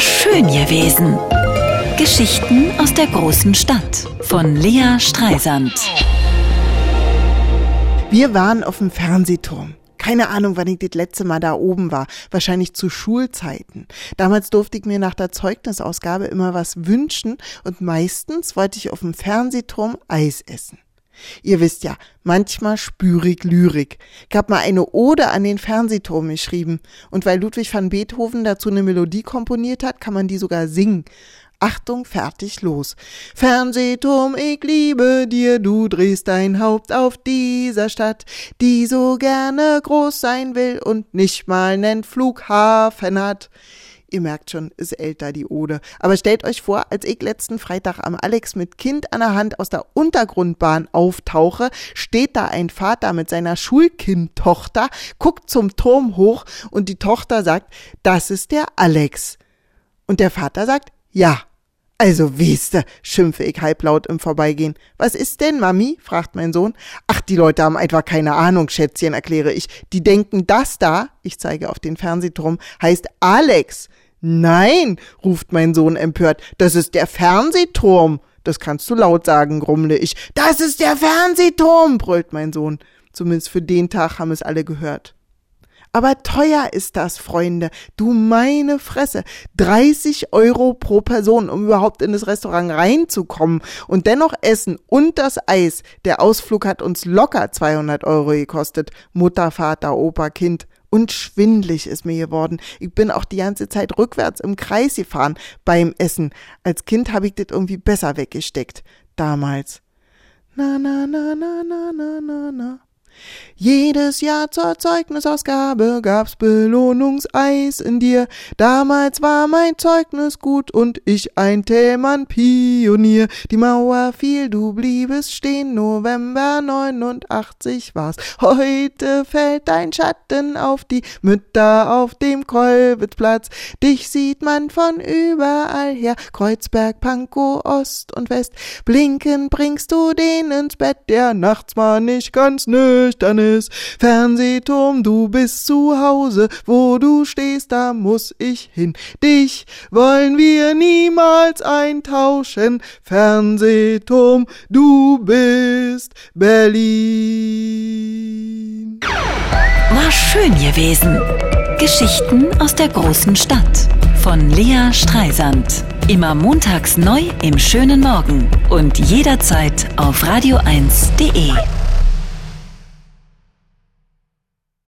Schön gewesen. Geschichten aus der großen Stadt von Lea Streisand. Wir waren auf dem Fernsehturm. Keine Ahnung, wann ich das letzte Mal da oben war. Wahrscheinlich zu Schulzeiten. Damals durfte ich mir nach der Zeugnisausgabe immer was wünschen und meistens wollte ich auf dem Fernsehturm Eis essen. Ihr wisst ja, manchmal spüre ich Lyrik. Hab mal eine Ode an den Fernsehturm geschrieben. Und weil Ludwig van Beethoven dazu eine Melodie komponiert hat, kann man die sogar singen. Achtung, fertig, los. Fernsehturm, ich liebe dir, du drehst dein Haupt auf dieser Stadt, die so gerne groß sein will und nicht mal nen Flughafen hat. Ihr merkt schon, ist älter die Ode. Aber stellt euch vor, als ich letzten Freitag am Alex mit Kind an der Hand aus der Untergrundbahn auftauche, steht da ein Vater mit seiner Schulkindtochter, guckt zum Turm hoch und die Tochter sagt, das ist der Alex. Und der Vater sagt, ja. Also weste, schimpfe ich halblaut im Vorbeigehen. Was ist denn, Mami? fragt mein Sohn. Ach, die Leute haben einfach keine Ahnung, Schätzchen, erkläre ich. Die denken, das da, ich zeige auf den Fernsehturm, heißt Alex. Nein, ruft mein Sohn empört, das ist der Fernsehturm. Das kannst du laut sagen, grummle ich. Das ist der Fernsehturm, brüllt mein Sohn. Zumindest für den Tag haben es alle gehört. Aber teuer ist das, Freunde. Du meine Fresse. 30 Euro pro Person, um überhaupt in das Restaurant reinzukommen und dennoch essen und das Eis. Der Ausflug hat uns locker 200 Euro gekostet. Mutter, Vater, Opa, Kind. Und schwindlig ist mir geworden. Ich bin auch die ganze Zeit rückwärts im Kreis gefahren beim Essen. Als Kind habe ich das irgendwie besser weggesteckt. Damals. Na, na, na, na, na, na, na, na. Jedes Jahr zur Zeugnisausgabe gab's Belohnungseis in dir. Damals war mein Zeugnis gut und ich ein Themenpionier. Die Mauer fiel, du bliebest stehen, November 89 war's. Heute fällt dein Schatten auf die Mütter auf dem Kolwitzplatz. Dich sieht man von überall her, Kreuzberg, Pankow, Ost und West. Blinken bringst du den ins Bett, der nachts mal nicht ganz nötig nüchtern ist. Fernsehturm, du bist zu Hause, wo du stehst, da muss ich hin. Dich wollen wir niemals eintauschen. Fernsehturm, du bist Berlin. War schön gewesen. Geschichten aus der großen Stadt von Lea Streisand. Immer montags neu im schönen Morgen und jederzeit auf radio1.de.